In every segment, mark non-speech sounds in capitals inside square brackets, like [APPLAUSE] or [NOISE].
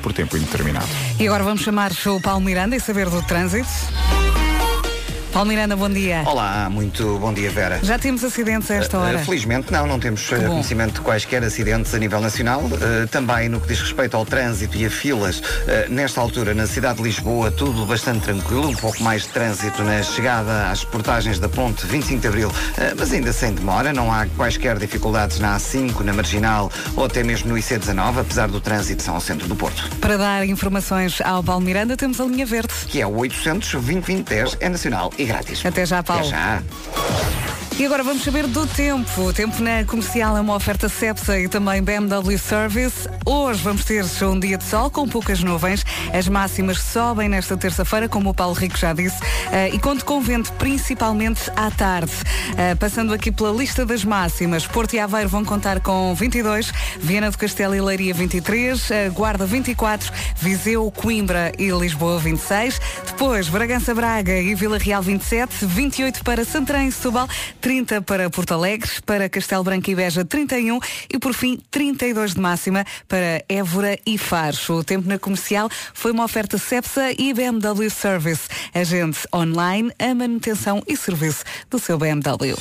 por tempo indeterminado. E agora vamos chamar o Paulo Miranda e saber do trânsito. Paulo Miranda, bom dia. Olá, muito bom dia, Vera. Já temos acidentes a esta hora? Uh, felizmente não, não temos uh, conhecimento de quaisquer acidentes a nível nacional. Uh, também no que diz respeito ao trânsito e a filas, nesta altura na cidade de Lisboa, tudo bastante tranquilo, um pouco mais de trânsito na chegada às portagens da ponte 25 de Abril, mas ainda sem demora, não há quaisquer dificuldades na A5, na Marginal ou até mesmo no IC19, apesar do trânsito são ao centro do Porto. Para dar informações ao Paulo Miranda, temos a linha verde. Que é o 800 2010 é nacional e grátis. Até já, Paulo. Até já. E agora vamos saber do tempo. O tempo na comercial é uma oferta Cepsa e também BMW Service. Hoje vamos ter um dia de sol com poucas nuvens. As máximas sobem nesta terça-feira, como o Paulo Rico já disse, uh, e conto com vento principalmente à tarde. Uh, passando aqui pela lista das máximas, Porto e Aveiro vão contar com 22, Viana do Castelo e Leiria 23, uh, Guarda 24, Viseu, Coimbra e Lisboa 26, depois Bragança, Braga e Vila Real 27, 28 para Santarém e Setúbal, 30 para Porto Alegre, para Castelo Branco e Beja 31 e por fim 32 de máxima para Évora e Faro. O tempo na comercial foi uma oferta Cepsa e BMW Service, agente online, a manutenção e serviço do seu BMW.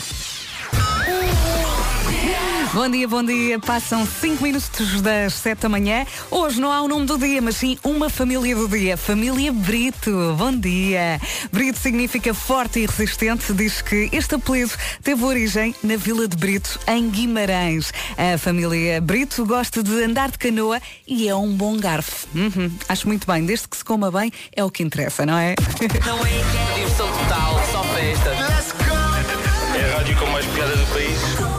Bom dia, bom dia. Passam 5 minutos das 7 da manhã. Hoje não há o nome do dia, mas sim uma família do dia. Família Brito. Bom dia. Brito significa forte e resistente. Diz que este apelido teve origem na Vila de Brito, em Guimarães. A família Brito gosta de andar de canoa e é um bom garfo. Uhum. Acho muito bem. Desde que se coma bem, é o que interessa, não é? Não é diversão total, só festa. É a rádio com mais piada do país.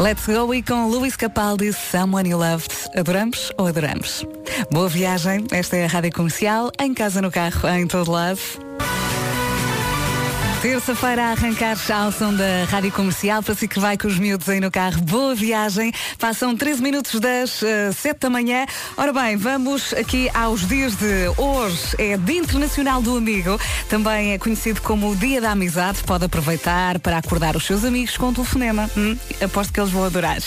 Let's go e com Luís Capaldi, Someone You Loved. Adoramos ou adoramos? Boa viagem, esta é a Rádio Comercial, em casa, no carro, em todo lado. Terça-feira a arrancar ao som da Rádio Comercial, para si que vai com os miúdos aí no carro. Boa viagem. Passam 13 minutos das uh, eh, 7 da manhã. Ora bem, vamos aqui aos dias de hoje. É Dia Internacional do Amigo. Também é conhecido como o Dia da Amizade. Pode aproveitar para acordar os seus amigos com um telefonema. Hum, aposto que eles vão adorar.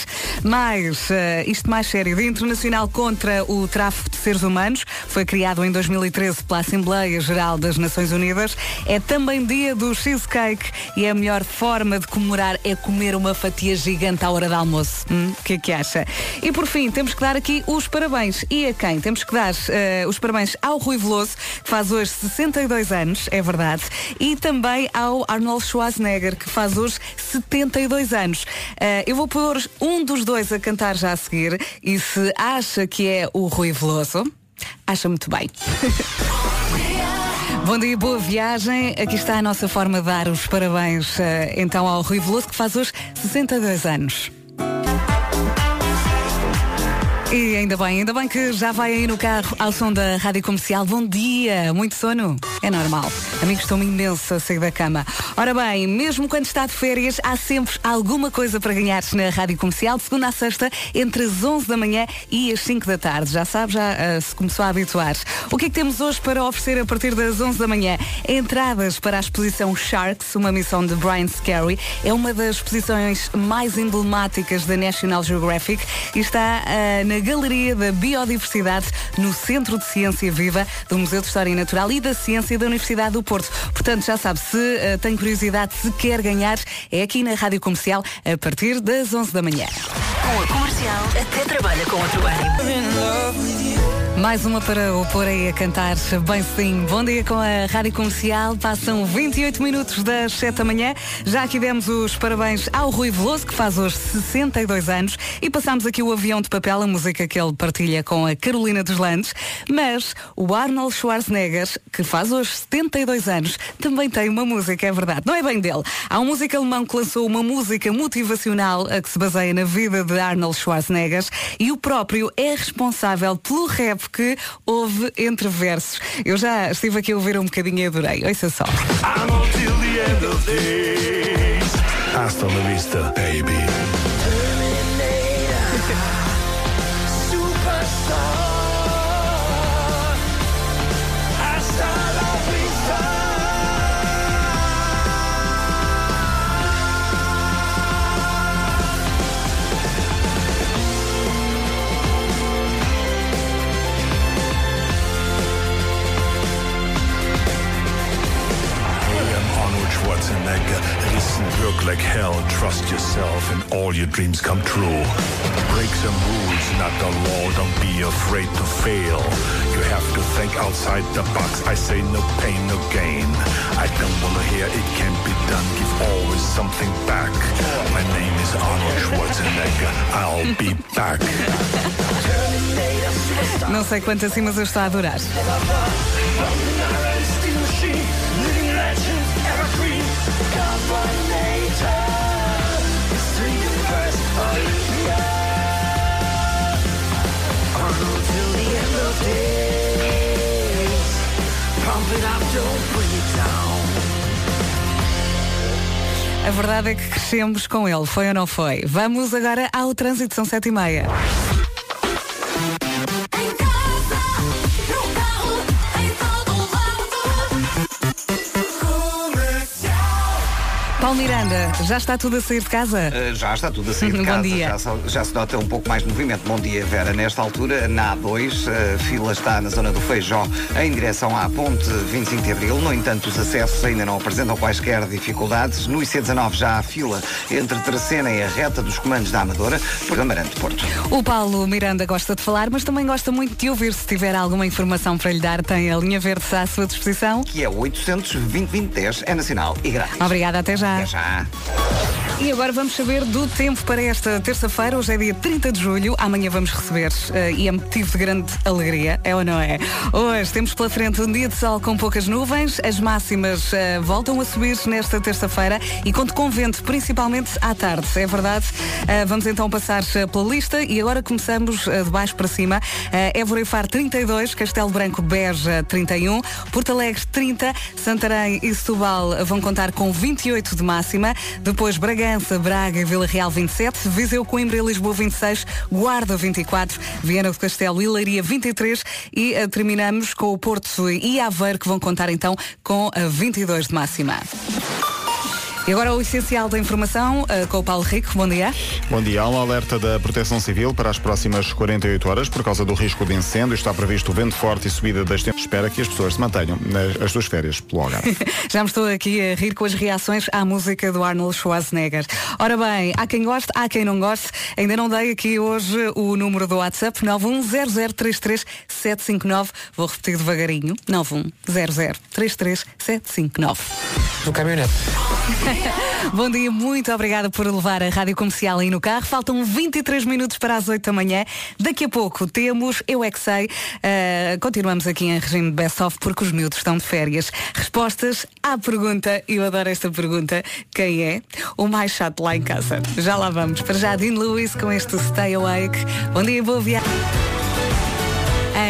Mas, uh, isto mais sério, Dia Internacional contra o Tráfico de Seres Humanos. Foi criado em 2013 pela Assembleia Geral das Nações Unidas. É também dia dos cheesecake e a melhor forma de comemorar é comer uma fatia gigante à hora do almoço. Hum, o hum, que é que acha? E por fim, temos que dar aqui os parabéns. E a quem? Temos que dar uh, os parabéns ao Rui Veloso, que faz hoje 62 anos, é verdade, e também ao Arnold Schwarzenegger, que faz hoje 72 anos. Uh, eu vou pôr um dos dois a cantar já a seguir, e se acha que é o Rui Veloso, acha muito bem. [LAUGHS] Bom dia, boa viagem. Aqui está a nossa forma de dar os parabéns uh, então ao Rui Veloso, que faz hoje 62 anos. E ainda bem, ainda bem que já vai aí no carro ao som da Rádio Comercial. Bom dia, muito sono? É normal. Amigos, estou-me imenso a sair da cama. Ora bem, mesmo quando está de férias, há sempre alguma coisa para ganhar na Rádio Comercial, de segunda a sexta, entre as 11 da manhã e as 5 da tarde. Já sabe, já uh, se começou a habituar. O que é que temos hoje para oferecer a partir das 11 da manhã? Entradas para a exposição Sharks, uma missão de Brian Scary. É uma das exposições mais emblemáticas da National Geographic e está uh, na Galeria da Biodiversidade, no Centro de Ciência Viva do Museu de História Natural e da Ciência da Universidade do Porto. Portanto, já sabe, se uh, tem curiosidade, se quer ganhar, é aqui na Rádio Comercial a partir das 11 da manhã. Com a comercial, até trabalha com outro ânimo. Mais uma para o aí a cantar bem sim. Bom dia com a Rádio Comercial. Passam 28 minutos das 7 da manhã. Já aqui demos os parabéns ao Rui Veloso, que faz hoje 62 anos. E passamos aqui o avião de papel, a música que ele partilha com a Carolina dos Landes. Mas o Arnold Schwarzenegger, que faz hoje 72 anos, também tem uma música, é verdade. Não é bem dele. Há um músico alemão que lançou uma música motivacional a que se baseia na vida de Arnold Schwarzenegger e o próprio é responsável pelo rap que houve entre versos. Eu já estive aqui a ouvir um bocadinho e adorei. Ouça só. Hasta la vista, baby. Look like hell, trust yourself and all your dreams come true. Break some rules, not the law. Don't be afraid to fail. You have to think outside the box. I say no pain, no gain. I don't wanna hear it can't be done. Give always something back. My name is Arnold Schwarzenegger. I'll be back. Não sei quanto assim, mas eu estou a adorar. A verdade é que crescemos com ele, foi ou não foi? Vamos agora ao trânsito, são sete e meia. Paulo Miranda, já está tudo a sair de casa? Uh, Já está tudo a sair de [LAUGHS] Bom casa. dia. Já, já se nota um pouco mais de movimento. Bom dia, Vera. Nesta altura, na A2, a fila está na zona do Feijó, em direção à ponte 25 de Abril. No entanto, os acessos ainda não apresentam quaisquer dificuldades. No IC19 já há fila entre Terceira e a reta dos comandos da Amadora, por Amarante Porto. O Paulo Miranda gosta de falar, mas também gosta muito de ouvir. Se tiver alguma informação para lhe dar, tem a linha verde à sua disposição. Que é 820 é nacional e grátis. Obrigada, até já. Até já. E agora vamos saber do tempo para esta terça-feira. Hoje é dia 30 de julho. Amanhã vamos receber eh, e é motivo de grande alegria, é ou não é? Hoje temos pela frente um dia de sol com poucas nuvens. As máximas eh, voltam a subir nesta terça-feira e conto com vento, principalmente à tarde. É verdade. Eh, vamos então passar pela lista e agora começamos de baixo para cima. Eh, Évora e Faro 32, Castelo Branco Beja 31, Porto Alegre 30, Santarém e Setúbal vão contar com 28 de máxima. Depois Bragança, Braga e Vila Real 27, Viseu, Coimbra e Lisboa 26, Guarda 24, Viana do Castelo e Leiria 23 e eh, terminamos com o Porto e Aveiro que vão contar então com a 22 de máxima. E agora o essencial da informação eh, com o Paulo Rico. Bom dia. Bom dia. Há um alerta da Proteção Civil para as próximas 48 horas por causa do risco de incêndio. Está previsto vento forte e subida das temperaturas. Espera que as pessoas se mantenham nas as suas férias pelo Algarve. [LAUGHS] Já me estou aqui a rir com as reações à música do Arnold Schwarzenegger. Ora bem, há quem goste, há quem não goste. Ainda não dei aqui hoje o número do WhatsApp 910033759. Vou repetir devagarinho. 910033759. No caminhonete. [LAUGHS] [LAUGHS] Bom dia, muito obrigada por levar a rádio comercial aí no carro. Faltam 23 minutos para as 8 da manhã. Daqui a pouco temos Eu É Que Sei. Ah, continuamos aqui em regime de best-of porque os miúdos estão de férias. Respostas à pergunta, eu adoro esta pergunta, quem é o mais chato lá em casa? Já lá vamos. Para já, Dean Lewis com este Stay Awake. Bom dia, boa viagem.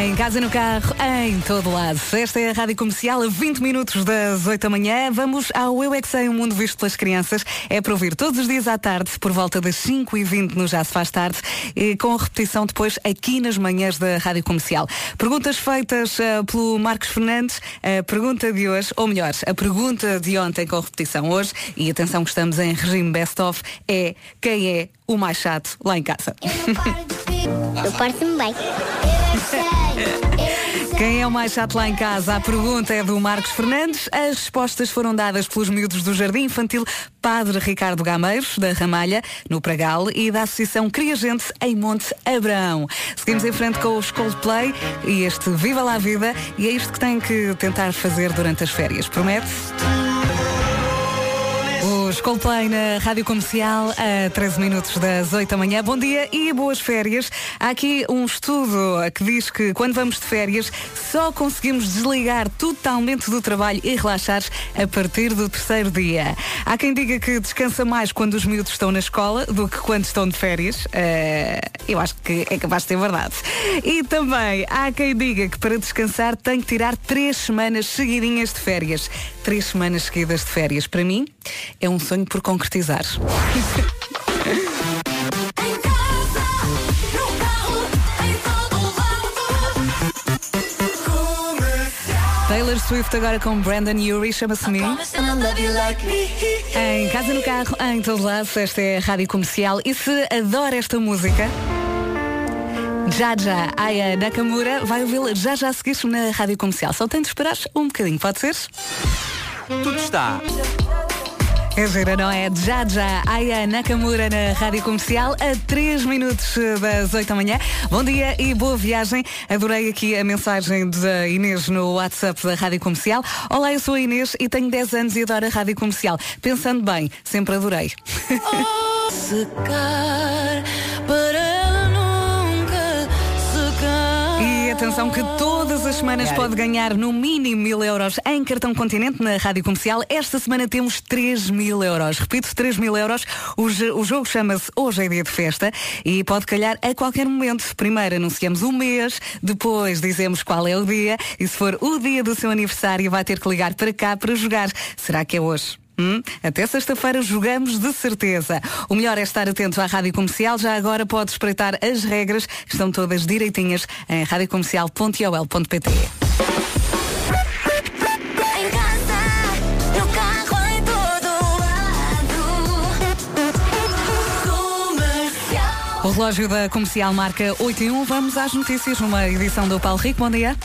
Em casa, no carro, em todo lado. Esta é a Rádio Comercial, a 20 minutos das 8 da manhã. Vamos ao Eu é que Sei, um mundo visto pelas crianças. É para ouvir todos os dias à tarde, por volta das 5 e 20 no Já se faz tarde, e com repetição depois aqui nas manhãs da Rádio Comercial. Perguntas feitas eh, pelo Marcos Fernandes. A pergunta de hoje, ou melhor, a pergunta de ontem com repetição hoje, e atenção que estamos em regime best-of, é quem é o mais chato lá em casa? Eu parto-me bem. [LAUGHS] Quem é o mais chato lá em casa? A pergunta é do Marcos Fernandes. As respostas foram dadas pelos miúdos do Jardim Infantil Padre Ricardo Gameiros, da Ramalha, no Pragal, e da Associação Cria Gente em Monte Abraão. Seguimos em frente com os Coldplay e este Viva lá a Vida, e é isto que tem que tentar fazer durante as férias. Promete? Os Coldplay na Rádio Comercial a 13 minutos das 8 da manhã. Bom dia e boas férias. Há aqui um estudo que diz que quando vamos de férias só conseguimos desligar totalmente do trabalho e relaxar a partir do terceiro dia. Há quem diga que descansa mais quando os miúdos estão na escola do que quando estão de férias. Eh, eu acho que é capaz de ter verdade. E também há quem diga que para descansar tem que tirar três semanas seguidinhas de férias. Três semanas seguidas de férias. Para mim, é um sonho por concretizar. Taylor Swift agora com Brandon Urie, chama-se me. Em casa, no carro, em todo lado, esta é a Rádio Comercial. E se adora esta música, já já, Aya Nakamura vai ouvi-la já já a seguir na Rádio Comercial. Só tem de esperar um bocadinho, pode ser? Tudo está. É gira, não é? Já, já. Aya Nakamura na Rádio Comercial, a 3 minutos das 8 da manhã. Bom dia e boa viagem. Adorei aqui a mensagem da Inês no WhatsApp da Rádio Comercial. Olá, eu sou a Inês e tenho 10 anos e adoro a Rádio Comercial. Pensando bem, sempre adorei. [LAUGHS] Secar para atenção que todas as semanas pode ganhar no mínimo mil euros em cartão continente na Rádio Comercial. Esta semana temos 3 mil euros. Repito, 3 mil euros. O, o jogo chama-se Hoje é Dia de Festa e pode calhar a qualquer momento. Primeiro anunciamos o mês, depois dizemos qual é o dia e se for o dia do seu aniversário vai ter que ligar para cá para jogar. Será que é hoje? Hum? Até sexta-feira jogamos de certeza. O melhor é estar atento à Rádio Comercial. Já agora pode espreitar as regras, que estão todas direitinhas em. Comercial. O relógio da Comercial marca 8 e 1. Vamos às notícias numa edição do Paulo Rico. Bom dia.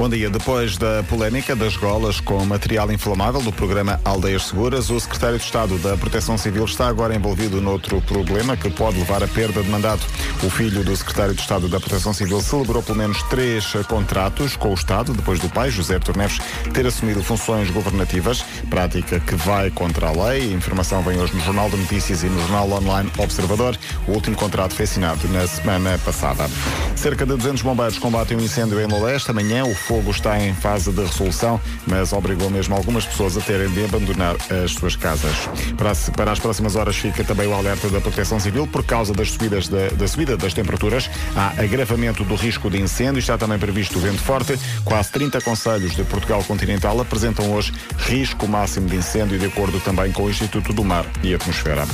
Bom dia. Depois da polémica das golas com material inflamável do programa Aldeias Seguras, o secretário de Estado da Proteção Civil está agora envolvido noutro problema que pode levar à perda de mandato. O filho do secretário de Estado da Proteção Civil celebrou pelo menos três contratos com o Estado, depois do pai, José Artur Neves, ter assumido funções governativas, prática que vai contra a lei. A informação vem hoje no Jornal de Notícias e no Jornal Online Observador. O último contrato foi assinado na semana passada. Cerca de 200 bombeiros combatem um incêndio em Loleste. Amanhã o fogo está em fase de resolução, mas obrigou mesmo algumas pessoas a terem de abandonar as suas casas. Para, as- próximas horas fica também o alerta da Proteção Civil por causa das subidas da, da subida das temperaturas. Há agravamento do risco de incêndio. Está também previsto vento forte. Quase 30 conselhos de Portugal continental apresentam hoje risco máximo de incêndio, de acordo também com o Instituto do Mar e Atmosfera.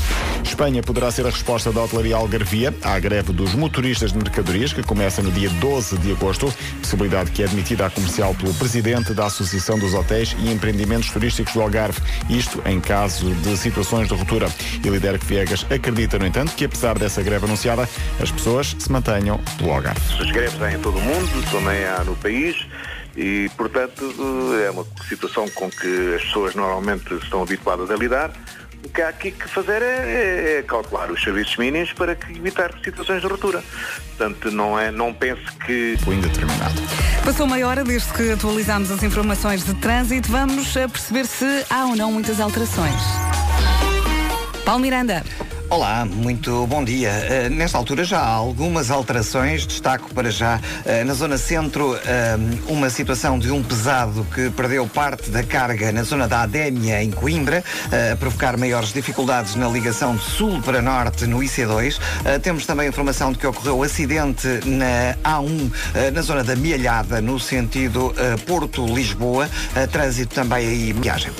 Espanha poderá ser a resposta da hotelaria Algarvia à greve dos motoristas de mercadorias, que começa no dia 12 de agosto, possibilidade que é admitida comercial pelo presidente da Associação dos Hotéis e Empreendimentos Turísticos do Algarve, isto em caso de situações de ruptura. E que Viegas acredita, no entanto, que apesar dessa greve anunciada, as pessoas se mantenham pelo Algarve. As greves há em todo o mundo, também há no país e, portanto, é uma situação com que as pessoas normalmente estão habituadas a lidar. O que há aqui que fazer é, é- é cautelar os serviços mínimos para que evitar situações de ruptura. Portanto, não, é, não pense que O indeterminado. Passou meia hora desde que atualizámos as informações de trânsito. Vamos a perceber se há ou não muitas alterações. Paulo Miranda. Olá, muito bom dia. Eh, nesta altura já há algumas alterações. Destaco para já eh, na zona centro eh, uma situação de um pesado que perdeu parte da carga na zona da Adémia, em Coimbra, a provocar maiores dificuldades na ligação de sul para norte no IC2. Eh, temos também informação de que ocorreu acidente na A1, eh, na zona da Mialhada, no sentido Porto-Lisboa. Trânsito também aí, viagem.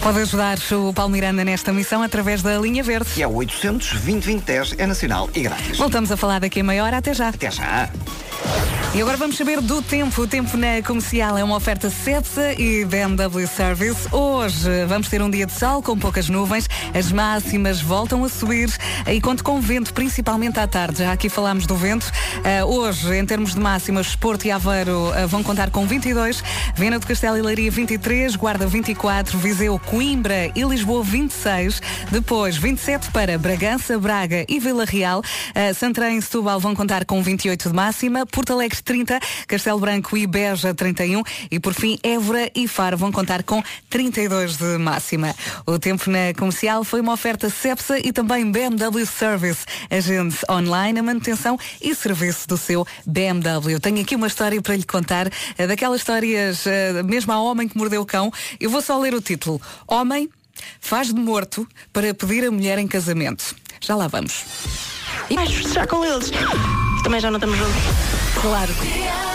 Pode ajudar o Paulo Miranda nesta missão através da linha verde. Que é o 800 2010 é nacional e grátis. Voltamos a falar daqui a meia hora. Até já. Até já. E agora vamos saber do tempo. O tempo na comercial é uma oferta Cepsa e BMW Service. Hoje vamos ter um dia de sol com poucas nuvens. As máximas voltam a subir e conto com vento, principalmente à tarde. Já aqui falámos do vento. Ah, hoje, em termos de máximas, Porto e Aveiro ah, vão contar com 22, Viana do Castelo e Leiria 23, Guarda 24, Viseu, Coimbra e Lisboa 26. Depois, 27 para Bragança, Braga e Vila Real. Ah, Santarém e Setúbal vão contar com 28 de máxima. Porto Alegre 30, Castelo Branco e Beja 31 e por fim Évora e Faro vão contar com 32 de máxima. O tempo na comercial foi uma oferta Cepsa e também BMW Service, agente online, a manutenção e serviço do seu BMW. Tenho aqui uma história para lhe contar, eh, daquelas histórias, eh, mesmo a homem que mordeu o cão. Eu vou só ler o título. Homem faz de morto para pedir a mulher em casamento. Já lá vamos. E vais festejar com eles. Também já não estamos juntos. Claro.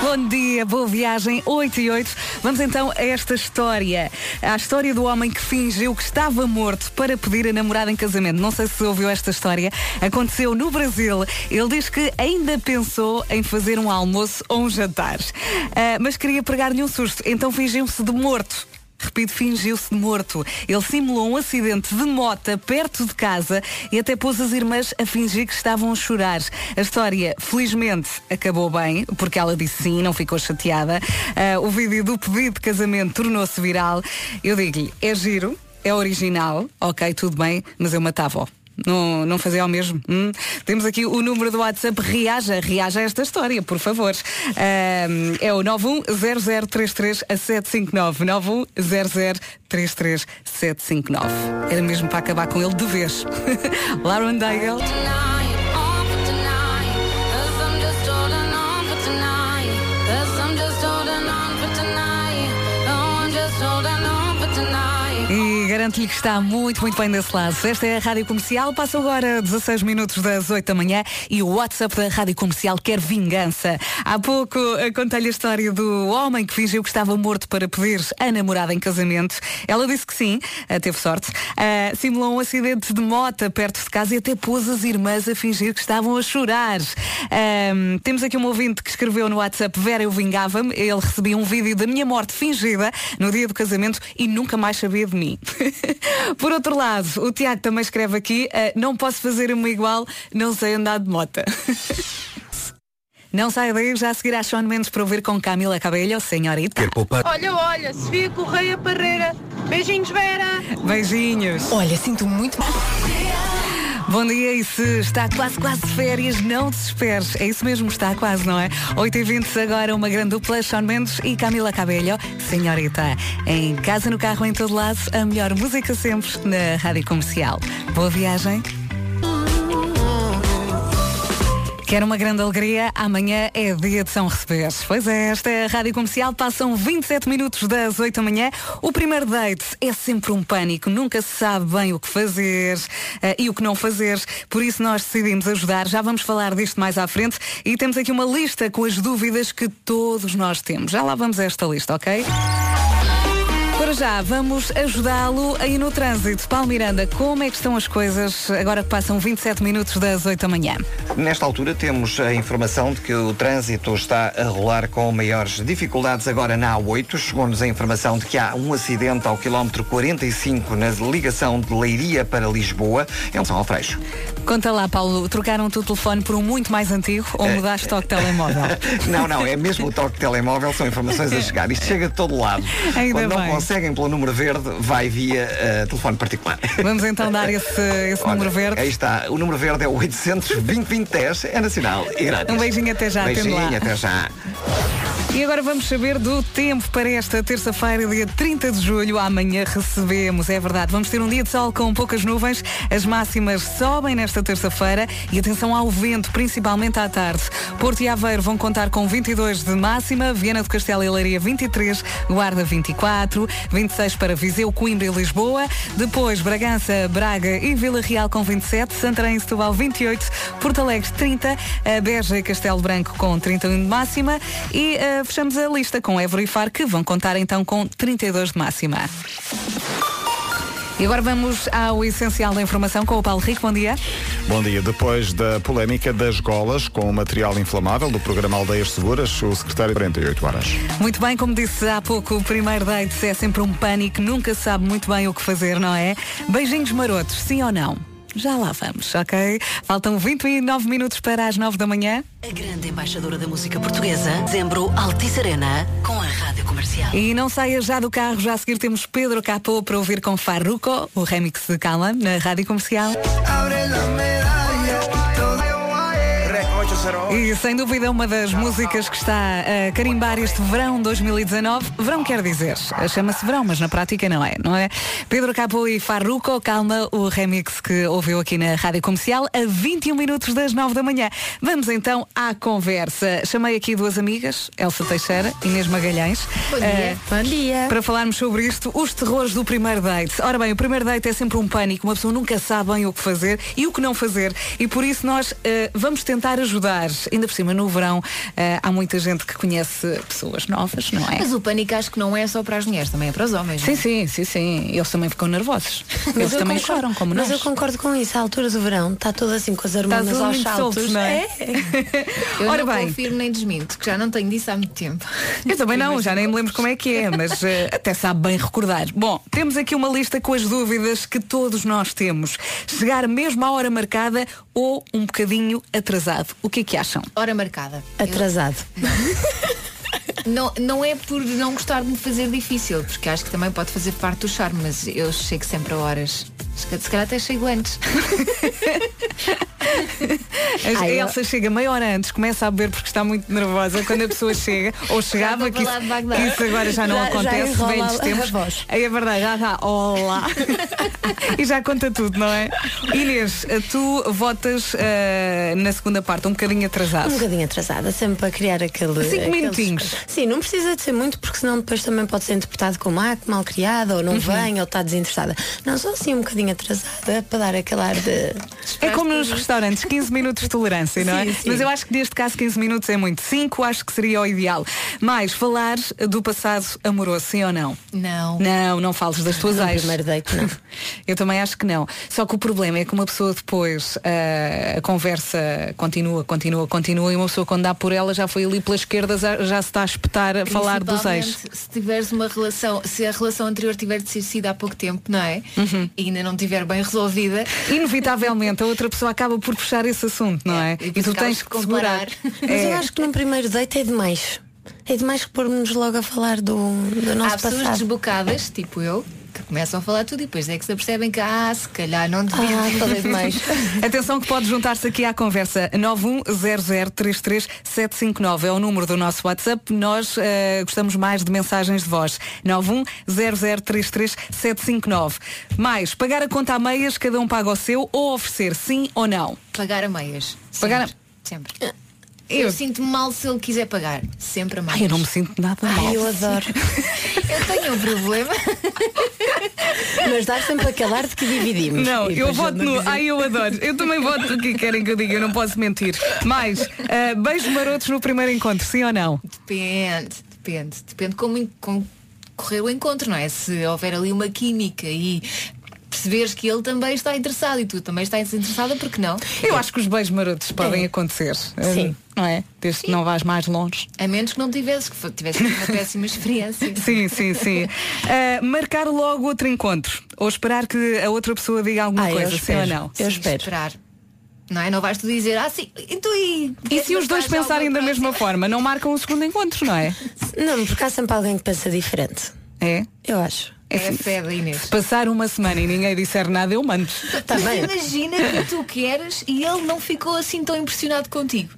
Bom dia, boa viagem, 8 e 8. Vamos então a esta história. A história do homem que fingiu que estava morto para pedir a namorada em casamento. Não sei se ouviu esta história. Aconteceu no Brasil. Ele diz que ainda pensou em fazer um almoço ou um jantar. Ah, mas queria pregar-lhe um susto, então fingiu-se de morto. Repito, fingiu-se morto. Ele simulou um acidente de mota perto de casa e até pôs as irmãs a fingir que estavam a chorar. A história, felizmente, acabou bem, porque ela disse sim, não ficou chateada. Ah, o vídeo do pedido de casamento tornou-se viral. Eu digo-lhe, é giro. é original, ok, tudo bem, mas eu matava-o. Não, não fazia o mesmo. Hum? Temos aqui o número do WhatsApp. Reaja, reaja a esta história, por favor. É o 910033759. 910033759. Era mesmo para acabar com ele de vez. [LAUGHS] Lauren Daigle. Garanto-lhe que está muito, muito bem desse lado. Esta é a Rádio Comercial. Passa agora 16 minutos das 8 da manhã e o WhatsApp da Rádio Comercial quer vingança. Há pouco eh, contei-lhe a história do homem que fingiu que estava morto para pedir a namorada em casamento. Ela disse que sim, eh, teve sorte. Ah, simulou um acidente de moto perto de casa e até pôs as irmãs a fingir que estavam a chorar. Ahm, temos aqui um ouvinte que escreveu no WhatsApp Vera, eu vingava-me. Ele recebia um vídeo da minha morte fingida no dia do casamento e nunca mais sabia de mim. [LAUGHS] [LAUGHS] Por outro lado, o Tiago também escreve aqui, ah, não posso fazer uma igual, não sei andar de moto. [LAUGHS] Não saia daí, já a seguir a Sean Mendes para ouvir com Camila Cabello, senhorita. Olha, olha, Sofia Correia Parreira. Beijinhos, Vera. Beijinhos. Olha, sinto muito. Bom dia e se está quase, quase férias, não desesperes. É isso mesmo, está quase, não é? 8h20 agora uma grande dupla, Sean Mendes e Camila Cabello, senhorita. Em casa, no carro, em todo lado, a melhor música sempre na Rádio Comercial. Boa viagem. Quer uma grande alegria? Amanhã é dia de São Receber. Pois é, esta é a Rádio Comercial. Passam 27 minutos das 8 da manhã. O primeiro date é sempre um pânico. Nunca se sabe bem o que fazer eh, e o que não fazer. Por isso nós decidimos ajudar. Já vamos falar disto mais à frente. E temos aqui uma lista com as dúvidas que todos nós temos. Já lá vamos a esta lista, ok? Para já, vamos ajudá-lo aí no trânsito. Paulo Miranda, como é que estão as coisas agora que passam 27 minutos das 8 da manhã? Nesta altura temos a informação de que o trânsito está a rolar com maiores dificuldades agora na A8. Chegou-nos a informação de que há um acidente ao quilómetro 45 na ligação de Leiria para Lisboa. É um São Alfreixo. Conta lá, Paulo, trocaram-te o telefone por um muito mais antigo ou mudaste de toque de telemóvel? [LAUGHS] Não, não, é mesmo o toque de telemóvel, são informações a chegar. Isto chega de todo lado. [LAUGHS] Ainda Quando não bem. Conseguem pelo número verde, vai via eh, telefone particular. Vamos então dar esse, esse [LAUGHS] Olha, número verde. Aí está, o número verde é o 800 2010 é nacional. e grátis. Um beijinho até já, Beijinho, até já. E agora vamos saber do tempo para esta terça-feira, dia 30 de julho. Amanhã recebemos, é verdade, vamos ter um dia de sol com poucas nuvens. As máximas sobem nesta terça-feira e atenção ao vento, principalmente à tarde. Porto e Aveiro vão contar com 22 de máxima, Viana do Castelo e Leiria 23, Guarda 24, 26 para Viseu, Coimbra e Lisboa. Depois Bragança, Braga e Vila Real com 27, Santarém e Setúbal 28, Porto Alegre 30, a Beja e Castelo Branco com 31 de máxima e eh, fechamos a lista com Évora e Faro que vão contar então com 32 de máxima. E agora vamos ao essencial da informação com o Paulo Rico. Bom dia. Bom dia. Depois da polémica das golas com o material inflamável do programa Aldeias Seguras, o secretário de 48 horas. Muito bem, como disse há pouco, o primeiro date é sempre um pânico, nunca sabe muito bem o que fazer, não é? Beijinhos marotos, sim ou não? Já lá vamos, ok? Faltam 29 minutos para as 9 da manhã. A grande embaixadora da música portuguesa, dezembro Altice Arena, com a Rádio Comercial. E não saia já do carro, já a seguir temos Pedro Capô para ouvir com Farruko, o remix de Calma, na Rádio Comercial. E sem dúvida uma das músicas que está a carimbar este verão 2019. Verão quer dizer, chama-se verão, mas na prática não é, não é? Pedro Capô e Farruko, calma, o remix que ouviu aqui na Rádio Comercial a 21 minutos das 9 da manhã. Vamos então à conversa. Chamei aqui duas amigas, Elsa Teixeira, Inês Magalhães. Bom dia. eh, Bom dia. Para falarmos sobre isto, os terrores do primeiro date. Ora bem, o primeiro date é sempre um pânico, uma pessoa nunca sabe bem o que fazer e o que não fazer. E por isso nós eh, vamos tentar ajudar. Ainda por cima, no verão, eh, há muita gente que conhece pessoas novas, não é? Mas o pânico acho que não é só para as mulheres, também é para os homens. Sim, sim, sim, sim. Eles também ficam nervosos. Mas Eles também concordo- choram, como Mas nós. eu concordo com isso. À altura do verão está todo assim com as hormonas tudo aos muito saltos. solto, não é? [LAUGHS] Eu Ora não bem. confirmo nem desminto, que já não tenho disso há muito tempo. Eu também não, [LAUGHS] já nem me lembro como é que é, mas eh, até sabe bem recordar. Bom, temos aqui uma lista com as dúvidas que todos nós temos. Chegar mesmo à hora marcada ou um bocadinho atrasado. O que é que acham? Hora marcada. Atrasado. [LAUGHS] Não, não é por não gostar de me fazer difícil, porque acho que também pode fazer parte do charme, mas eu chego sempre a horas. Se ca- Se calhar até chego antes. [LAUGHS] A Ai, eu- Elsa chega meia hora antes, começa a beber porque está muito nervosa quando a pessoa chega, ou chegava, Já que isso, isso agora já não Já- já acontece, enrola velhos a tempos. Aí é verdade, já está, olá. [LAUGHS] e já conta tudo, não é? Inês, tu votas eh, na segunda parte, um bocadinho atrasado. Um bocadinho atrasada, sempre para criar aquele. Cinco aquele minutinhos. Suspense. Sim, não precisa de ser muito, porque senão depois também pode ser interpretado como ah, que mal criada, ou não Uhum. vem, ou está desinteressada. Não, só assim um bocadinho atrasada para dar aquele ar de. É como nos restaurantes, 15 minutos de tolerância, não é? Sim, sim. Mas eu acho que neste caso 15 minutos é muito. 5 acho que seria o ideal. Mais, falar do passado amoroso, sim ou não? Não. Não, não fales das tuas ex. primeiro date, não. [LAUGHS] Eu também acho que não. Só que o problema é que uma pessoa depois ah, a conversa continua, continua, continua e uma pessoa quando dá por ela já foi ali pela esquerda, já, já se está a espetar a falar dos ex. Se tiveres uma relação, se a relação anterior tiver de ser sido há pouco tempo, não é? Uhum. E ainda não estiver bem resolvida, Inevitavelmente a outra pessoa acaba por puxar esse assunto, não é? e E tu tens que comparar. Mas É. eu acho que num primeiro date é demais. É demais que pormos logo a falar do, do nosso há pessoas passado. desbocadas, tipo eu, que começam a falar tudo e depois é que se apercebem que, ah, se calhar não devia. Ah, demais. [LAUGHS] Atenção que pode juntar-se aqui à conversa 910033759 é o número do nosso WhatsApp. Nós eh, gostamos mais de mensagens de voz. 910033759. Mais, pagar a conta a meias, cada um paga o seu ou oferecer sim ou não. Pagar a meias. Pagar a- Sempre. sempre. Eu, sinto-me mal se ele quiser pagar. Sempre a meias. Ai, eu não me sinto nada mal. Ai, eu adoro. [LAUGHS] Eu tenho um problema. [LAUGHS] Mas dá sempre aquele ar de que dividimos. Não, E eu voto no. dizer- Ai, eu adoro. Eu também voto no que querem que eu diga, eu não posso mentir. Mais, eh, beijos marotos no primeiro encontro, sim ou não? Depende, depende. Depende como, como correr o encontro, não é? Se houver ali uma química e perceberes que ele também está interessado e tu também estás interessada, porque não? Eu acho que os beijos marotos podem acontecer. eh, Sim. Não é? Desde que não vás mais longe. A menos que não tivesse, que tivesse tido uma péssima experiência. [LAUGHS] Sim, sim, sim. Ah, [LAUGHS] marcar logo outro encontro. Ou esperar que a outra pessoa diga alguma Ah, coisa, sim ou não? Eu Sim, espero. Esperar. Não é? Não vais tu dizer, ah sim, então e. E se os dois pensarem da mesma forma, não marcam o segundo encontro, não é? Não, porque há sempre alguém que pensa diferente. É? Eu acho. É a fé da Inês. Se passar uma semana e ninguém disser nada, eu mando. Tá Mas bem. imagina que tu queres e ele não ficou assim tão impressionado contigo.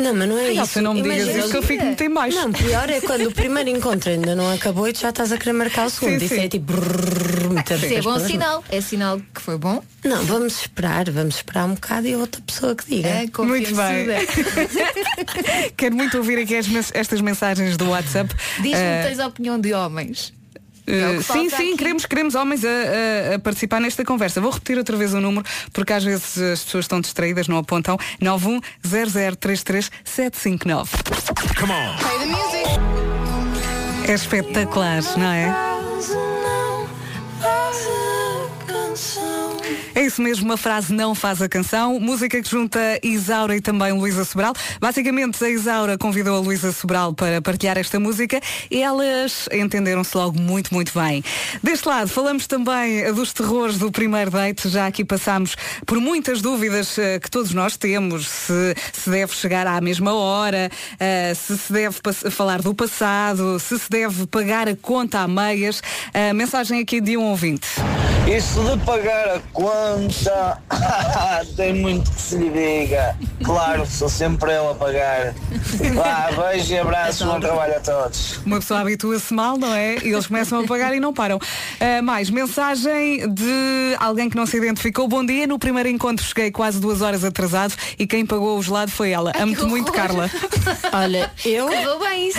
Não, mas não é Ai, isso. Elsa, não me digas Imagina- isso que eu fico muito em baixo. Não, pior é quando o primeiro encontro ainda não acabou e tu já estás a querer marcar o segundo. Sim, Isso sim. é tipo. brrr, meter Isso é as bom sinal. É sinal que foi bom. Não, vamos esperar, vamos esperar um bocado e a outra pessoa que diga. É, Muito bem. [LAUGHS] Quero muito ouvir aqui as mens- estas mensagens do WhatsApp. Diz-me Ah, que tens a opinião de homens. É que sim, sim, aqui. queremos, queremos homens a, a- a participar nesta conversa. Vou repetir outra vez o número, porque às vezes as pessoas estão distraídas, não apontam. 910033759. Come on. É espetacular, não é? É isso mesmo, uma frase não faz a canção. Música que junta Isaura e também Luísa Sobral. Basicamente, a Isaura convidou a Luísa Sobral para partilhar esta música e elas entenderam-se logo muito, muito bem. Deste lado, falamos também dos terrores do primeiro date. Já aqui passámos por muitas dúvidas eh, que todos nós temos. Se, se deve chegar à mesma hora, eh, se se deve falar do passado, se se deve pagar a conta a meias. A mensagem aqui de um ouvinte. Isso de pagar a conta [LAUGHS] tem muito que se lhe diga. Claro, sou sempre eu a pagar. Vá, beijo e abraço, bom trabalho a todos. Uma pessoa habitua-se mal, não é? E eles começam a pagar e não param. Ah, mais, mensagem de alguém que não se identificou. Bom dia, no primeiro encontro cheguei quase duas horas atrasado e quem pagou o gelado foi ela. Amo-te muito. Carla. Olha, eu, Correu bem isso.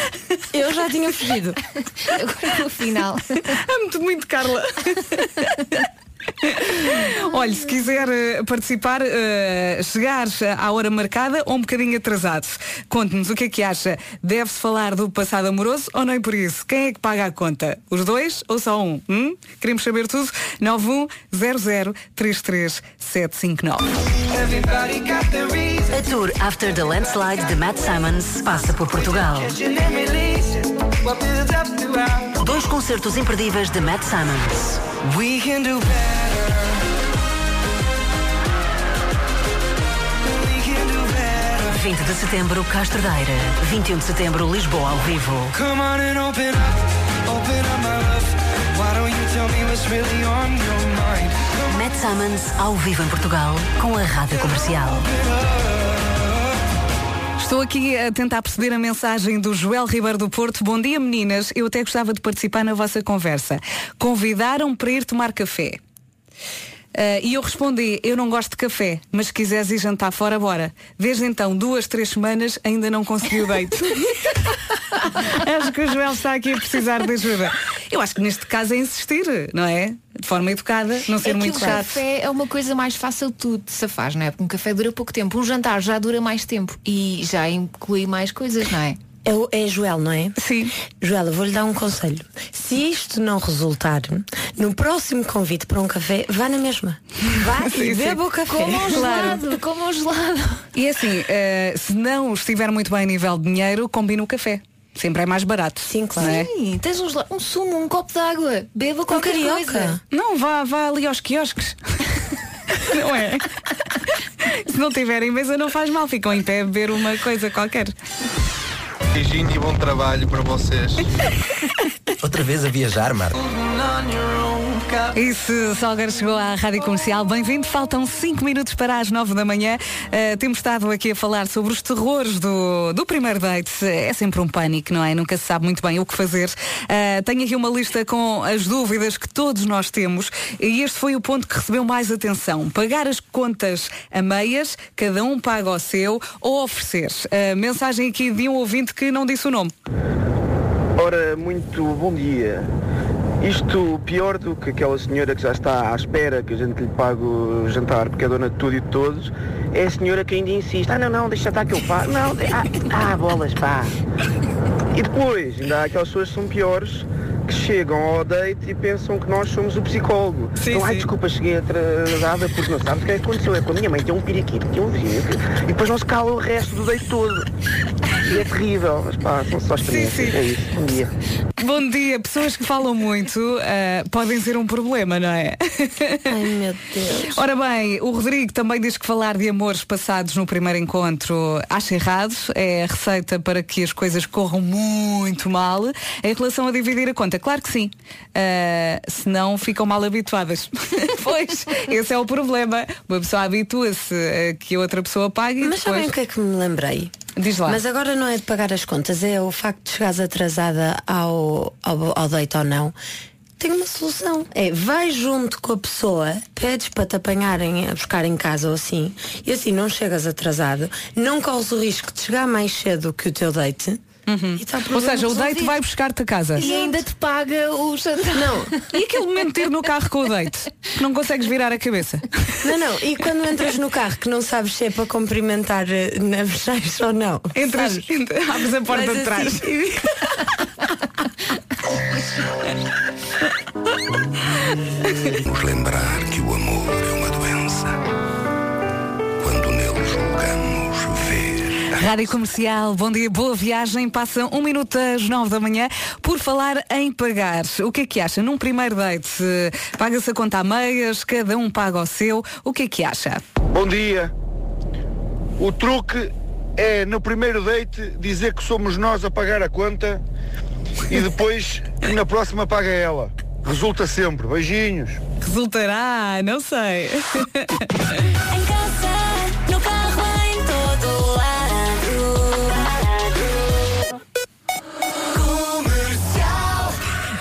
eu já tinha fugido. [LAUGHS] Agora no final. Amo-te muito, Carla. [LAUGHS] [LAUGHS] Olha, se quiser eh, participar, eh, chegar à hora marcada ou um bocadinho atrasado, conte-nos o que é que acha. Deve-se falar do passado amoroso ou nem por isso? Quem é que paga a conta? Os dois ou só um? Hum? Queremos saber tudo? 910033759. A tour After the Landslide de Matt Simons passa por Portugal. Dois concertos imperdíveis de Matt Simons. We can do 20 de setembro, Castro Daire. 21 de setembro, Lisboa ao vivo. Come on and open up, open up my love. Why don't you tell me what's really on your mind? Matt Simmons ao vivo em Portugal com a Rádio Comercial. Estou aqui a tentar perceber a mensagem do Joel Ribeiro do Porto. Bom dia, meninas. Eu até gostava de participar na vossa conversa. Convidaram para ir tomar café. Ah, e eu respondi, eu não gosto de café, mas se quiseres ir jantar fora, bora. Desde então, duas, três semanas, ainda não consegui o date. [LAUGHS] acho que o Joel está aqui a precisar de ajuda. Eu acho que neste caso é insistir, não é? De forma educada, não ser é que muito o chato. café é uma coisa mais fácil de tu te safaz, não é? Porque um café dura pouco tempo, um jantar já dura mais tempo e já inclui mais coisas, não é? É, o- é Joel, não é? Sim. Joel, eu vou-lhe dar um conselho. Se isto não resultar, no próximo convite para um café, vá na mesma. Vá [LAUGHS] e Sim, sim. beba o café. Como um gelado, como um gelado. E assim, eh, se não estiver muito bem a nível de dinheiro, combina o café. Sempre é mais barato. Sim, claro. É? Sim, tens um, um sumo, um copo de água, beba qualquer carioca. coisa. não vá, vá ali aos quiosques. [LAUGHS] não é? Se não tiverem mesa não faz mal, ficam em pé a beber uma coisa qualquer. Beijinho e bom trabalho para vocês. Outra vez a viajar, Marco. E se Salgueiro chegou à Rádio Comercial, bem-vindo. Faltam 5 minutos para as 9 da manhã. Uh, temos estado aqui a falar sobre os terrores do, do primeiro date. É sempre um pânico, não é? Nunca se sabe muito bem o que fazer. Uh, tenho aqui uma lista com as dúvidas que todos nós temos e este foi o ponto que recebeu mais atenção. Pagar as contas a meias, cada um paga o seu ou oferecer. Uh, mensagem aqui de um ouvinte que não disse o nome. Ora, muito bom dia. Isto pior do que aquela senhora que já está à espera que a gente lhe pague o jantar porque é dona de tudo e de todos, é a senhora que ainda insiste, ah não, não, deixa estar que eu pago. Não, ah, ah, bolas, pá. E depois, ainda há aquelas pessoas que são piores que chegam ao date e pensam que nós somos o psicólogo. então, ai, desculpa, cheguei atrasada porque não sabes o que é que aconteceu. É com a minha mãe tem um piriquito, tem um vizinho. E depois não se cala o resto do date todo. E é terrível. Mas pá, são só experiências. sim. É isso. Bom dia. Bom dia. Pessoas que falam muito uh, podem ser um problema, não é? Ai meu Deus. Ora bem, o Rodrigo também diz que falar de amores passados no primeiro encontro acha errado. É a receita para que as coisas corram muito mal. Em relação a dividir a conta, claro que sim. Uh, senão ficam mal habituadas. [LAUGHS] pois, esse é o problema. Uma pessoa habitua-se a que a outra pessoa pague Mas depois... sabem o que é que me lembrei? Diz lá. Mas agora não é de pagar as contas, é o facto de chegares atrasada ao, ao, ao date ou não. Tem uma solução. É, vai junto com a pessoa, pedes para te apanharem a buscar em casa ou assim, e assim não chegas atrasado, não corres o risco de chegar mais cedo que o teu date. E tá Ou seja, o date vai buscar-te a casa. E ainda te paga o jantar. Não, E aquele momento de ir no carro com o date? Que não consegues virar a cabeça? não, não. E quando entras no carro que não sabes se é para cumprimentar eh, na ou não. Entras, sabes? entra- abres a porta Vais de trás. assim. [LAUGHS] Nos lembrar que o amor é uma doença. Quando nele julgamos ver. Rádio Comercial, bom dia, boa viagem. Passa um minuto às nove da manhã. Por falar em pagar, o que é que acha? Num primeiro date, paga-se a conta a meias, cada um paga o seu. O que é que acha? Bom dia. O truque é no primeiro date dizer que somos nós a pagar a conta e depois na próxima paga ela. Resulta sempre. Beijinhos. Resultará, não sei. [LAUGHS]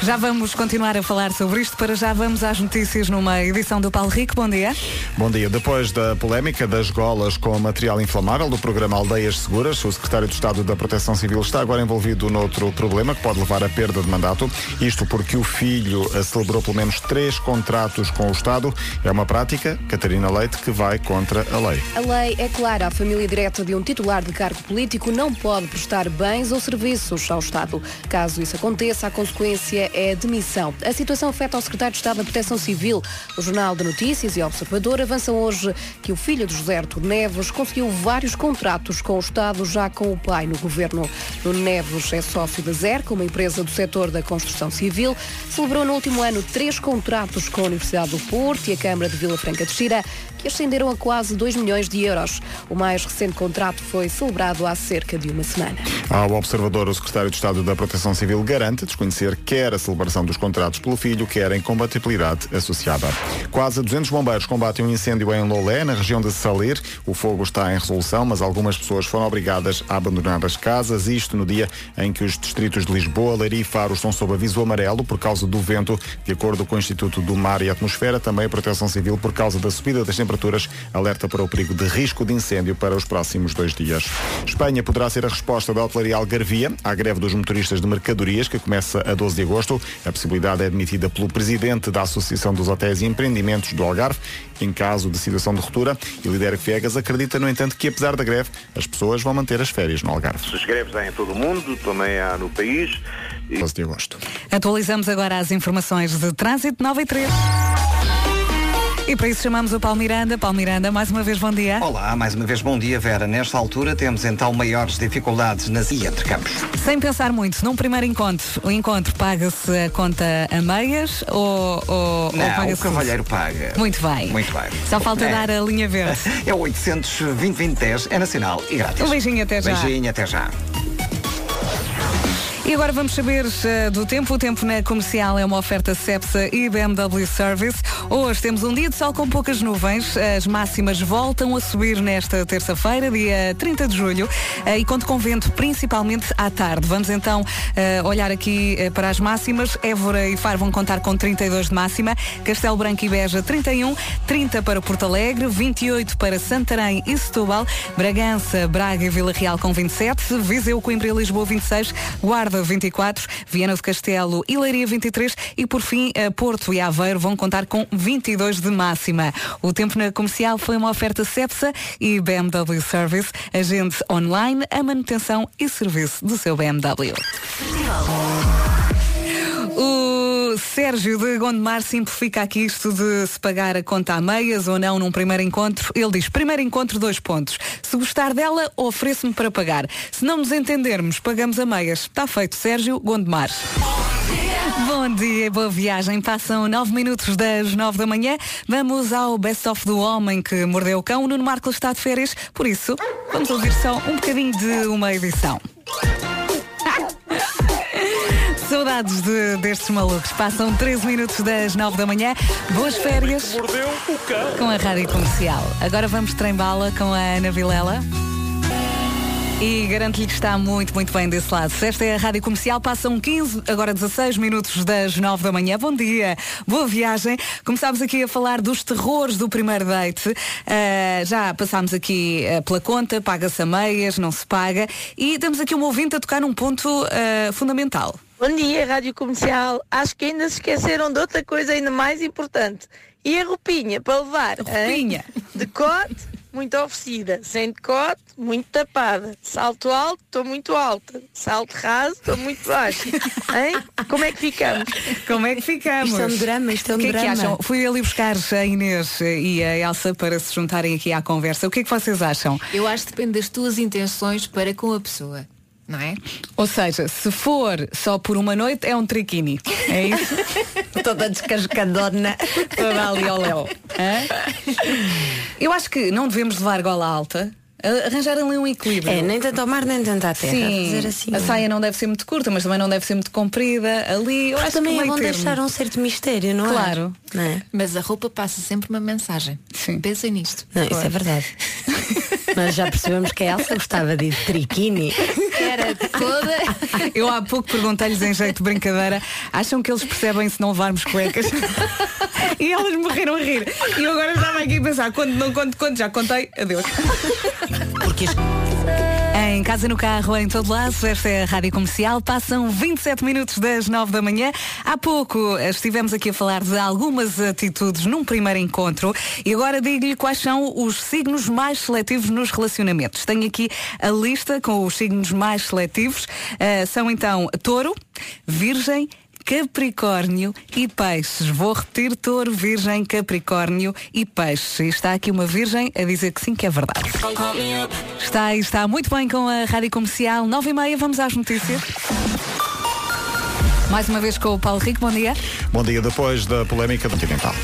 Já vamos continuar a falar sobre isto. Para já vamos às notícias numa edição do Paulo Rico. Bom dia. Bom dia. Depois da polémica das golas com material inflamável do programa Aldeias Seguras, o secretário de Estado da Proteção Civil está agora envolvido noutro problema que pode levar à perda de mandato. Isto porque o filho celebrou pelo menos três contratos com o Estado. É uma prática, Catarina Leite, que vai contra a lei. A lei é clara. A família direta de um titular de cargo político não pode prestar bens ou serviços ao Estado. Caso isso aconteça, a consequência Maria é demissão. A situação afeta ao secretário de Estado da Proteção Civil. O Jornal de Notícias e o Observador avançam hoje que o filho de José Artur Neves conseguiu vários contratos com o Estado, já com o pai no governo. Nuno Neves é sócio da ZERC, uma empresa do setor da construção civil. Celebrou no último ano três contratos com a Universidade do Porto e a Câmara de Vila Franca de Xira, que ascenderam a quase 2 milhões de euros. O mais recente contrato foi celebrado há cerca de uma semana. Ao observador, o secretário de Estado da Proteção Civil garante desconhecer quer a celebração dos contratos pelo filho, quer a incompatibilidade associada. Quase 200 bombeiros combatem um incêndio em Lolé, na região de Saler. O fogo está em resolução, mas algumas pessoas foram obrigadas a abandonar as casas, isto no dia em que os distritos de Lisboa, Leiria e Faro estão sob aviso amarelo por causa do vento, de acordo com o Instituto do Mar e Atmosfera, também a Proteção Civil por causa da subida das temperaturas, alerta para o perigo de risco de incêndio para os próximos dois dias. Espanha poderá ser a resposta da hotelaria Algarvia à greve dos motoristas de mercadorias, que começa a 12 de agosto. A possibilidade é admitida pelo presidente da Associação dos Hotéis e Empreendimentos do Algarve, em caso de situação de ruptura. E o líder Fiegas acredita, no entanto, que apesar da greve, as pessoas vão manter as férias no Algarve. As greves há em todo o mundo, também há no país. 12 de agosto. Atualizamos agora as informações de trânsito 9 e 3. E para isso chamamos o Paulo Miranda. Paulo Miranda, mais uma vez bom dia. Olá, mais uma vez bom dia, Vera. Nesta altura temos então maiores dificuldades nas e entre campos. Sem pensar muito, num primeiro encontro, o encontro paga-se a conta a meias ou, ou, ou Não, o paga-se cavalheiro paga. Muito bem. Muito bem. Só falta É. dar a linha verde. [LAUGHS] É o 820 2010, é nacional e grátis. Um beijinho até já. Beijinho até já. E agora vamos saber eh, do tempo. O tempo na comercial é uma oferta Cepsa e BMW Service. Hoje temos um dia de sol com poucas nuvens. As máximas voltam a subir nesta terça-feira, dia 30 de julho, eh, e conto com vento principalmente à tarde. Vamos então eh, olhar aqui para as máximas. Évora e Faro vão contar com 32 de máxima. Castelo Branco e Beja 31, 30 para Porto Alegre, 28 para Santarém e Setúbal, Bragança, Braga e Vila Real com 27, Viseu, Coimbra e Lisboa 26, Guarda 24, Viana do Castelo e Leiria 23 e por fim eh, Porto e Aveiro vão contar com 22 de máxima. O tempo na comercial foi uma oferta Cepsa e BMW Service, agente online, a manutenção e serviço do seu BMW. O Sérgio de Gondomar simplifica aqui isto de se pagar a conta a meias ou não num primeiro encontro. Ele diz, primeiro encontro, dois pontos. Se gostar dela, ofereço-me para pagar. Se não nos entendermos, pagamos a meias. Está feito, Sérgio Gondomar. Bom dia, boa viagem. Passam nove minutos das nove da manhã. Vamos ao Best of do Homem que Mordeu o Cão. O Nuno Marco está de férias, por isso vamos ouvir só um bocadinho de uma edição. [LAUGHS] Saudades de- destes malucos. Passam 13 minutos das 9 da manhã. Boas férias. Mordeu o cão. Com a rádio comercial. Agora vamos trem-bala com a Ana Vilela. E garanto-lhe que está muito, muito bem desse lado. Esta é a Rádio Comercial, passam 15, agora 16 minutos das 9 da manhã. Bom dia, boa viagem. Começámos aqui a falar dos terrores do primeiro date. Ah, já passámos aqui ah, pela conta, paga-se a meias, não se paga. E temos aqui um ouvinte a tocar num ponto ah, fundamental. Bom dia, Rádio Comercial. Acho que ainda se esqueceram de outra coisa ainda mais importante. E a roupinha para levar? Roupinha. hein? Decote, muito oferecida. Sem decote, muito tapada. Salto alto, estou muito alta. Salto raso, estou muito baixa. [LAUGHS] Hein? Como é que ficamos? Como é que ficamos? Isto é um drama, isto é um o que é que drama. acham? Fui ali buscar a Inês e a Elsa para se juntarem aqui à conversa. O que é que vocês acham? Eu acho que depende das tuas intenções para com a pessoa. Não é? Ou seja, se for só por uma noite, é um triquini. É isso? [LAUGHS] Toda descascadona. [LAUGHS] Toda ali ao léu. Eu acho que não devemos levar gola alta. Arranjar ali um equilíbrio. É, nem tanto ao mar, nem tanto à terra. Sim, assim. a saia não deve ser muito curta, mas também não deve ser muito comprida. Ali, eu acho também que é bom termo. deixar um certo mistério, não é? Claro. Não é? Mas a roupa passa sempre uma mensagem. Sim. Pensem nisto. Não, isso é verdade. [LAUGHS] Mas já percebemos que a Elsa gostava de triquini. Era toda. Eu há pouco perguntei-lhes em jeito de brincadeira, acham que eles percebem se não levarmos cuecas? e elas morreram a rir. E eu agora estava aqui a pensar, quando não conto, quando já contei, adeus. Em casa, no carro, em todo lado, esta é a Rádio Comercial. Passam 27 minutos das 9 da manhã. Há pouco eh, estivemos aqui a falar de algumas atitudes num primeiro encontro e agora digo-lhe quais são os signos mais seletivos nos relacionamentos. Tenho aqui a lista com os signos mais seletivos. Eh, são então Touro, Virgem, Capricórnio e Peixes. Vou repetir touro, virgem, Capricórnio e Peixes. E está aqui uma virgem a dizer que sim, que é verdade. Está está muito bem com a Rádio Comercial. 9 e meia, vamos às notícias. Mais uma vez com o Paulo Rico, bom dia. Bom dia depois da polémica continental.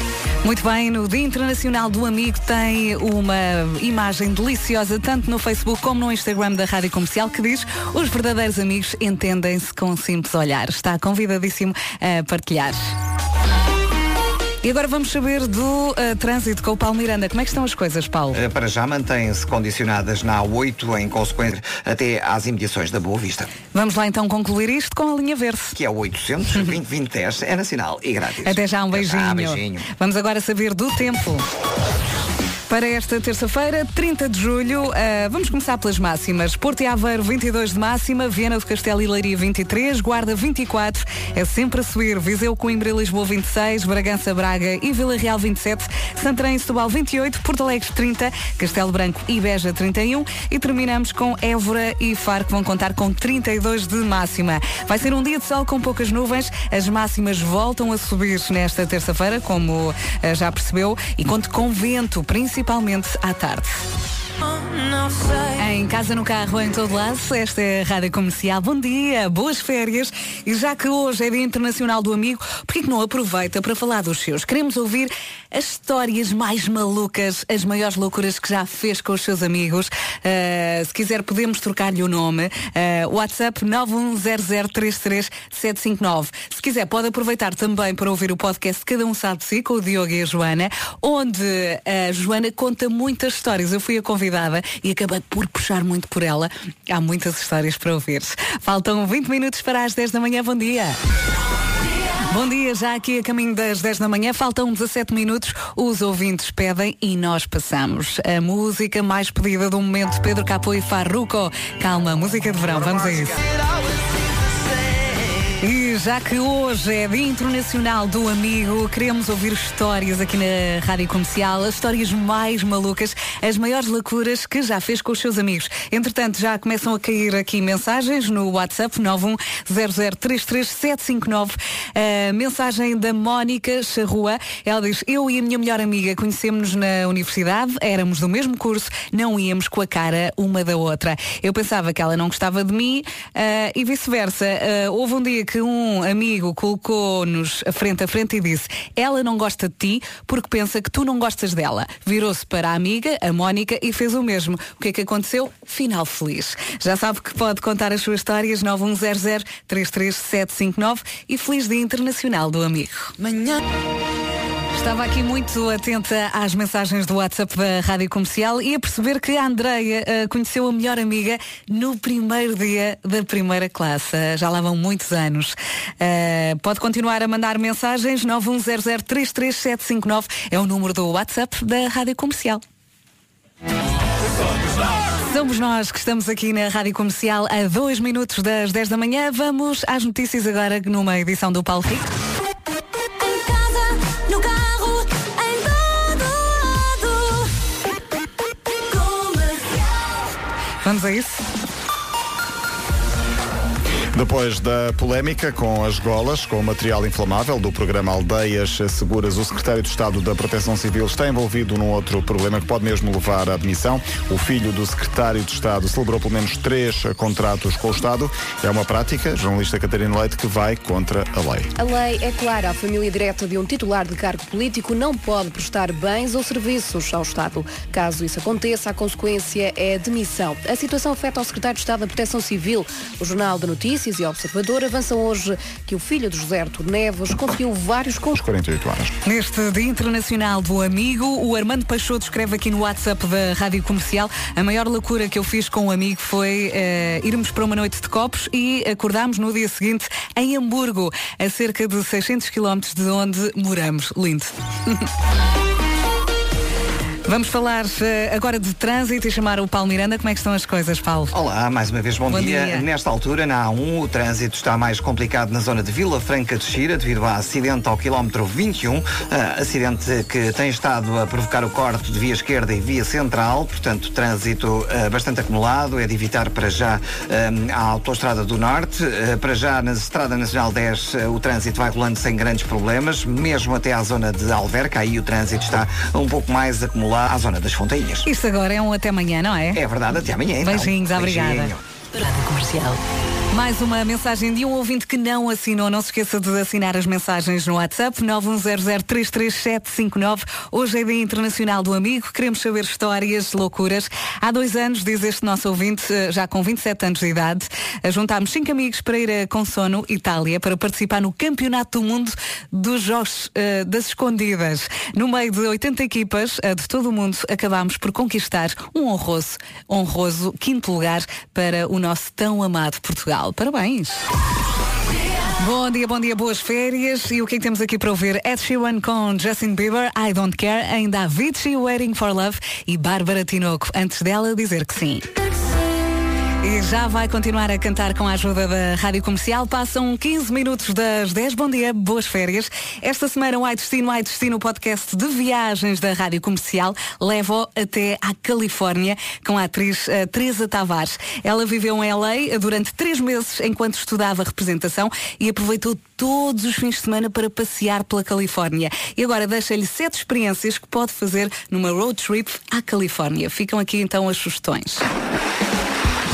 Muito bem, no Dia Internacional do Amigo tem uma imagem deliciosa, tanto no Facebook como no Instagram da Rádio Comercial, que diz os verdadeiros amigos entendem-se com um simples olhar. Está convidadíssimo a partilhar. E agora vamos saber do uh, trânsito com o Paulo Miranda. Como é que estão as coisas, Paulo? Eh, Para já mantêm-se condicionadas na A8 em consequência até às imediações da Boa Vista, Vamos lá então concluir isto com a linha verde. que é o 800 2010 é nacional e grátis. Até já, um Até já, beijinho. beijinho. Vamos agora saber do tempo. Para esta terça-feira, 30 de julho, ah, vamos começar pelas máximas. Porto e Aveiro, 22 de máxima, Viana do Castelo e Leiria, 23, Guarda, 24, é sempre a subir, Viseu, Coimbra e Lisboa, 26, Bragança, Braga e Vila Real, 27, Santarém e Setúbal, 28, Porto Alegre, 30, Castelo Branco e Beja, 31 e terminamos com Évora e Faro, que vão contar com 32 de máxima. Vai ser um dia de sol com poucas nuvens, as máximas voltam a subir nesta terça-feira, como ah, já percebeu, e conto com vento, principalmente à tarde. Em casa, no carro, em todo lado, esta é a Rádio Comercial. Bom dia, boas férias. E já que hoje é Dia Internacional do Amigo, por que não aproveita para falar dos seus? Queremos ouvir as histórias mais malucas, as maiores loucuras que já fez com os seus amigos. Uh, se quiser, podemos trocar-lhe o nome. Uh, WhatsApp 910033759. Se quiser, pode aproveitar também para ouvir o podcast Cada Um Sabe de Si, com o Diogo e a Joana, onde a Joana conta muitas histórias. Eu fui a convidada e acabei por puxar muito por ela. Há muitas histórias para ouvir. Faltam 20 minutos para as 10 da manhã. Bom dia. Bom dia, já aqui a caminho das 10 da manhã, faltam 17 minutos, os ouvintes pedem e nós passamos. A música mais pedida do momento, Pedro Capô e Farruco. Calma, música de verão, vamos a isso. Já que hoje é Dia Internacional do Amigo, queremos ouvir histórias aqui na Rádio Comercial, as histórias mais malucas, as maiores loucuras que já fez com os seus amigos. Entretanto, já começam a cair aqui mensagens no WhatsApp 910033759. A mensagem da Mónica Charrua, ela diz, eu e a minha melhor amiga conhecemos-nos na universidade, éramos do mesmo curso, não íamos com a cara uma da outra. Eu pensava que ela não gostava de mim ah, e vice-versa. Ah, houve um dia que um amigo colocou-nos frente a frente e disse ela não gosta de ti porque pensa que tu não gostas dela. Virou-se para a amiga, a Mónica, e fez o mesmo. O que é que aconteceu? Final feliz. Já sabe que pode contar as suas histórias 910033759 e feliz Dia Internacional do Amigo. Manhã. Estava aqui muito atenta às mensagens do WhatsApp da Rádio Comercial e a perceber que a Andreia eh, conheceu a melhor amiga no primeiro dia da primeira classe. Eh, Já lá vão muitos anos. Eh, pode continuar a mandar mensagens 910033759 é o número do WhatsApp da Rádio Comercial. Somos nós que estamos aqui na Rádio Comercial a dois minutos das 10 da manhã. Vamos às notícias agora numa edição do Paulo Rico. Vamos a isso? Depois da polémica com as golas, com o material inflamável do programa Aldeias Seguras, o secretário de Estado da Proteção Civil está envolvido num outro problema que pode mesmo levar à admissão. O filho do secretário de Estado celebrou pelo menos três contratos com o Estado. É uma prática, jornalista Catarina Leite, que vai contra a lei. A lei é clara. A família direta de um titular de cargo político não pode prestar bens ou serviços ao Estado. Caso isso aconteça, a consequência é a demissão. A situação afeta o secretário de Estado da Proteção Civil. O Jornal de Notícias e Observador avançam hoje que o filho de José Artur Neves conseguiu vários... Con... 48 horas. Neste Dia Internacional do Amigo, o Armando Peixoto escreve aqui no WhatsApp da Rádio Comercial a maior loucura que eu fiz com um amigo foi eh, irmos para uma noite de copos e acordámos no dia seguinte em Hamburgo, a cerca de 600 quilómetros de onde moramos. Lindo. [LAUGHS] Vamos falar eh, agora de trânsito e chamar o Paulo Miranda. Como é que estão as coisas, Paulo? Olá, mais uma vez bom, Bom dia. dia. Nesta altura, na A1, o trânsito está mais complicado na zona de Vila Franca de Xira, devido a acidente ao quilómetro 21, ah, acidente que tem estado a provocar o corte de via esquerda e via central, portanto, trânsito ah, bastante acumulado, é de evitar para já ah, a autoestrada do Norte. Para já, na Estrada Nacional 10, ah, o trânsito vai rolando sem grandes problemas, mesmo até à zona de Alverca, aí o trânsito está um pouco mais acumulado à zona das Fontainhas. Isto agora é um até amanhã, não é? É verdade, até amanhã. Então. Beijinhos, obrigada. Beijinho. Comercial. Mais uma mensagem de um ouvinte que não assinou. Não se esqueça de assinar as mensagens no WhatsApp 910033759. Hoje é Dia Internacional do Amigo. Queremos saber histórias, loucuras. Há dois anos, diz este nosso ouvinte, eh, já com 27 anos de idade, eh, juntámos cinco amigos para ir a Consono, Itália, para participar no Campeonato do Mundo dos Jogos eh, das Escondidas. No meio de 80 equipas eh, de todo o mundo, acabámos por conquistar um honroso, honroso quinto lugar para o nosso tão amado Portugal. Parabéns! Bom dia, bom dia, boas férias. E o que é que temos aqui para ouvir? Ed Sheeran com Justin Bieber, I Don't Care, ainda Avicii, Waiting for Love e Bárbara Tinoco, antes dela dizer que sim. E já vai continuar a cantar com a ajuda da Rádio Comercial. Passam 15 minutos das 10. Bom dia, boas férias. Esta semana o Ai Destino, Ai Destino, o podcast de viagens da Rádio Comercial, leva até à Califórnia com a atriz eh, Teresa Tavares. Ela viveu em LA durante três meses enquanto estudava representação e aproveitou todos os fins de semana para passear pela Califórnia. E agora deixa-lhe sete experiências que pode fazer numa road trip à Califórnia. Ficam aqui então as sugestões.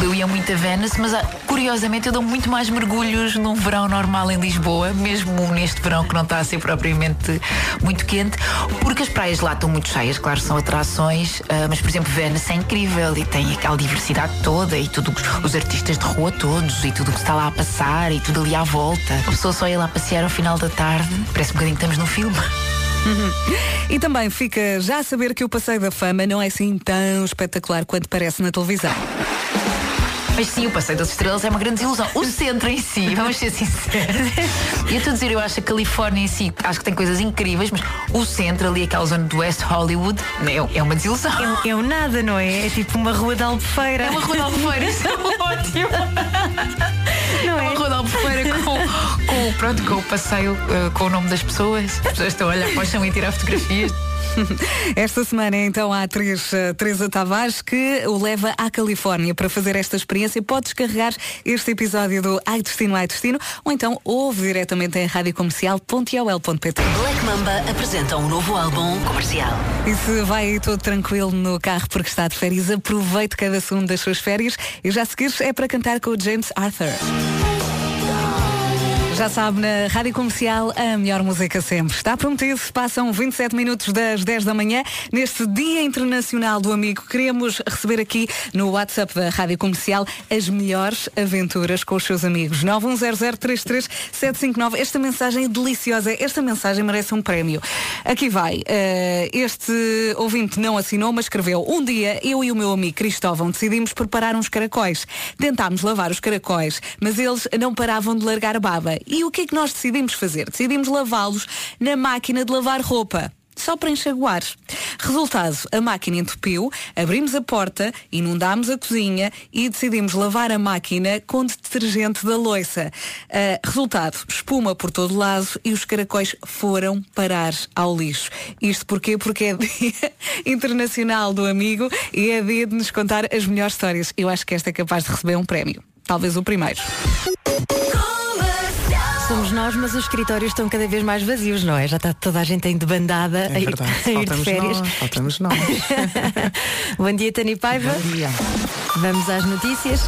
Eu ia muito a Venice, mas ah, curiosamente eu dou muito mais mergulhos num verão normal em Lisboa, mesmo neste verão que não está a ser propriamente muito quente, porque as praias lá estão muito cheias, claro, são atrações, ah, mas por exemplo, Venice é incrível e tem aquela diversidade toda e tudo, os artistas de rua todos e tudo o que está lá a passar e tudo ali à volta. A pessoa só ia lá passear ao final da tarde, parece um bocadinho que estamos num filme. [LAUGHS] E também fica já a saber que o Passeio da Fama não é assim tão espetacular quanto parece na televisão. Mas sim, o Passeio das Estrelas é uma grande ilusão. O centro em si, [LAUGHS] vamos ser sinceros. E eu estou a dizer, eu acho a Califórnia em si, acho que tem coisas incríveis, mas o centro ali, aquela zona do West Hollywood, é, é uma desilusão. É, é um nada, não é? É tipo uma rua de albufeira. É uma rua de albufeira, isso é [LAUGHS] ótimo. Não é? uma rua de albufeira com, com, pronto, com o passeio, eh, com o nome das pessoas. As pessoas estão a olhar para o chão e tirar fotografias. [LAUGHS] Esta semana então a atriz eh, Teresa Tavares que o leva à Califórnia para fazer esta experiência. Pode descarregar este episódio do Ai Destino, Ai Destino ou então ouve diretamente em radiocomercial.ol.pt Black Mamba apresenta um novo álbum comercial. E se vai aí todo tranquilo no carro porque está de férias, aproveite cada segundo das suas férias e já a seguir é para cantar com o James Arthur. Já sabe, na Rádio Comercial, a melhor música sempre. Está prometido, passam 27 minutos das 10 da manhã. Neste Dia Internacional do Amigo, queremos receber aqui no WhatsApp da Rádio Comercial as melhores aventuras com os seus amigos. 910033759. Esta mensagem é deliciosa. Esta mensagem merece um prémio. Aqui vai. Eh, este ouvinte não assinou, mas escreveu. Um dia, eu e o meu amigo Cristóvão decidimos preparar uns caracóis. Tentámos lavar os caracóis, mas eles não paravam de largar baba. E o que é que nós decidimos fazer? Decidimos lavá-los na máquina de lavar roupa. Só para enxaguar. Resultado, a máquina entupiu, abrimos a porta, inundámos a cozinha e decidimos lavar a máquina com detergente da loiça. Ah, resultado, espuma por todo lado e os caracóis foram parar ao lixo. Isto porquê? Porque é Dia [LAUGHS] Internacional do Amigo e é dia de nos contar as melhores histórias. Eu acho que esta é capaz de receber um prémio. Talvez o primeiro. Somos nós, mas os escritórios estão cada vez mais vazios, não é? Já está toda a gente em debandada É a ir, verdade. [LAUGHS] a ir de férias. nós, faltamos nós. [LAUGHS] Bom dia, Tani Paiva. Bom dia. Vamos às notícias.